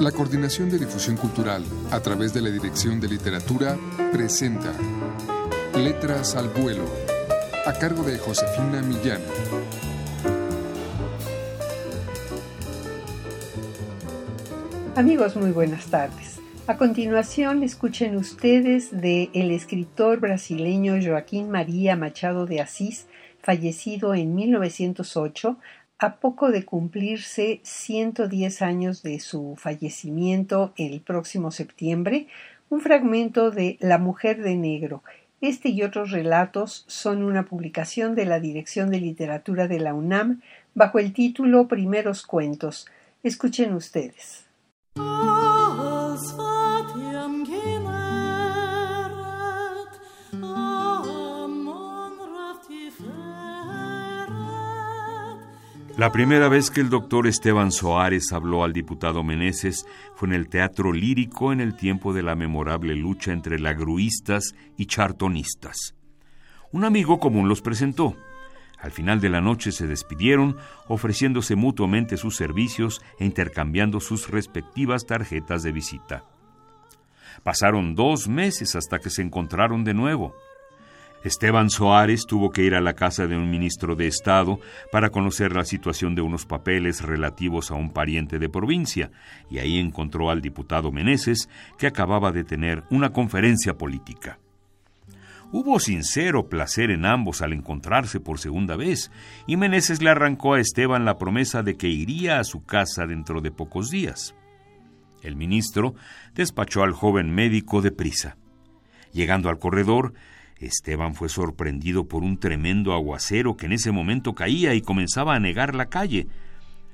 La Coordinación de Difusión Cultural, a través de la Dirección de Literatura, presenta Letras al Vuelo, a cargo de Josefina Millán. Amigos, muy buenas tardes. A continuación, escuchen ustedes de el escritor brasileño Joaquín María Machado de Asís, fallecido en 1908, a poco de cumplirse 110 años de su fallecimiento el próximo septiembre, un fragmento de La mujer de negro. Este y otros relatos son una publicación de la Dirección de Literatura de la UNAM bajo el título Primeros Cuentos. Escuchen ustedes. La primera vez que el doctor Esteban Soares habló al diputado Meneses fue en el Teatro Lírico en el tiempo de la memorable lucha entre lagruistas y chartonistas. Un amigo común los presentó. Al final de la noche se despidieron, ofreciéndose mutuamente sus servicios e intercambiando sus respectivas tarjetas de visita. Pasaron dos meses hasta que se encontraron de nuevo. Esteban Soares tuvo que ir a la casa de un ministro de Estado para conocer la situación de unos papeles relativos a un pariente de provincia, y ahí encontró al diputado Meneses, que acababa de tener una conferencia política. Hubo sincero placer en ambos al encontrarse por segunda vez, y Meneses le arrancó a Esteban la promesa de que iría a su casa dentro de pocos días. El ministro despachó al joven médico deprisa. Llegando al corredor, Esteban fue sorprendido por un tremendo aguacero que en ese momento caía y comenzaba a negar la calle.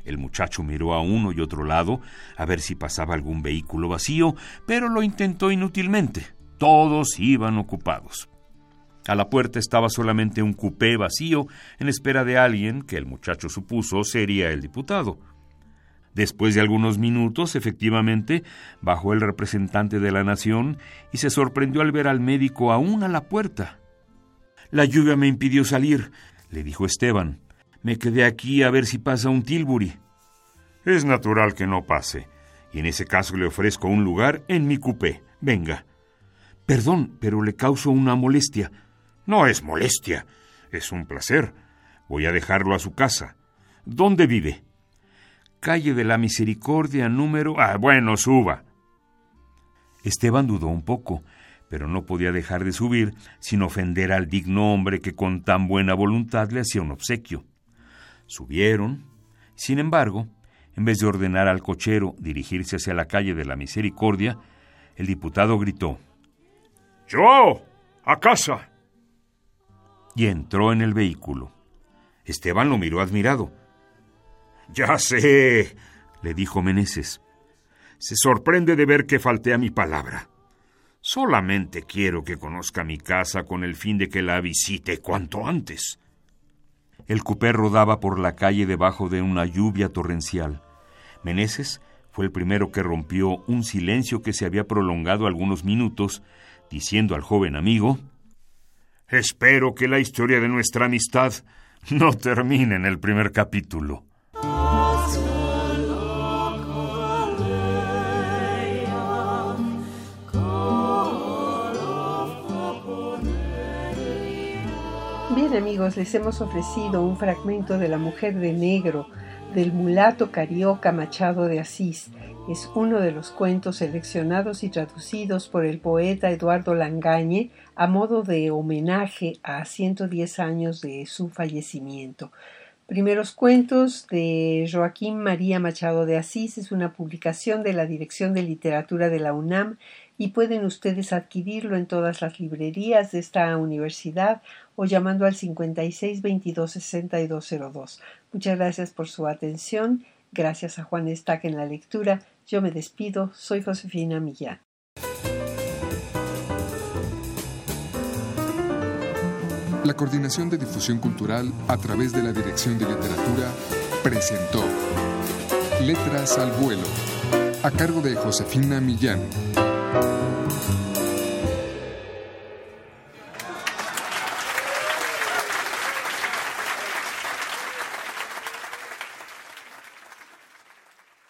El muchacho miró a uno y otro lado a ver si pasaba algún vehículo vacío, pero lo intentó inútilmente. Todos iban ocupados. A la puerta estaba solamente un cupé vacío en espera de alguien que el muchacho supuso sería el diputado. Después de algunos minutos, efectivamente, bajó el representante de la nación y se sorprendió al ver al médico aún a la puerta. La lluvia me impidió salir, le dijo Esteban. Me quedé aquí a ver si pasa un Tilbury. Es natural que no pase, y en ese caso le ofrezco un lugar en mi cupé. Venga. Perdón, pero le causo una molestia. No es molestia, es un placer. Voy a dejarlo a su casa. ¿Dónde vive? Calle de la Misericordia número... Ah, bueno, suba. Esteban dudó un poco, pero no podía dejar de subir sin ofender al digno hombre que con tan buena voluntad le hacía un obsequio. Subieron. Sin embargo, en vez de ordenar al cochero dirigirse hacia la calle de la Misericordia, el diputado gritó Yo, a casa. Y entró en el vehículo. Esteban lo miró admirado. Ya sé, le dijo Meneses. Se sorprende de ver que falté a mi palabra. Solamente quiero que conozca mi casa con el fin de que la visite cuanto antes. El cupé rodaba por la calle debajo de una lluvia torrencial. Meneses fue el primero que rompió un silencio que se había prolongado algunos minutos, diciendo al joven amigo Espero que la historia de nuestra amistad no termine en el primer capítulo. Bien amigos, les hemos ofrecido un fragmento de La Mujer de Negro del mulato carioca Machado de Asís. Es uno de los cuentos seleccionados y traducidos por el poeta Eduardo Langañe a modo de homenaje a 110 años de su fallecimiento. Primeros cuentos de Joaquín María Machado de Asís es una publicación de la Dirección de Literatura de la UNAM y pueden ustedes adquirirlo en todas las librerías de esta universidad o llamando al 56 22 6202. Muchas gracias por su atención. Gracias a Juan Estac en la lectura. Yo me despido. Soy Josefina Millán. La Coordinación de Difusión Cultural a través de la Dirección de Literatura presentó Letras al Vuelo a cargo de Josefina Millán.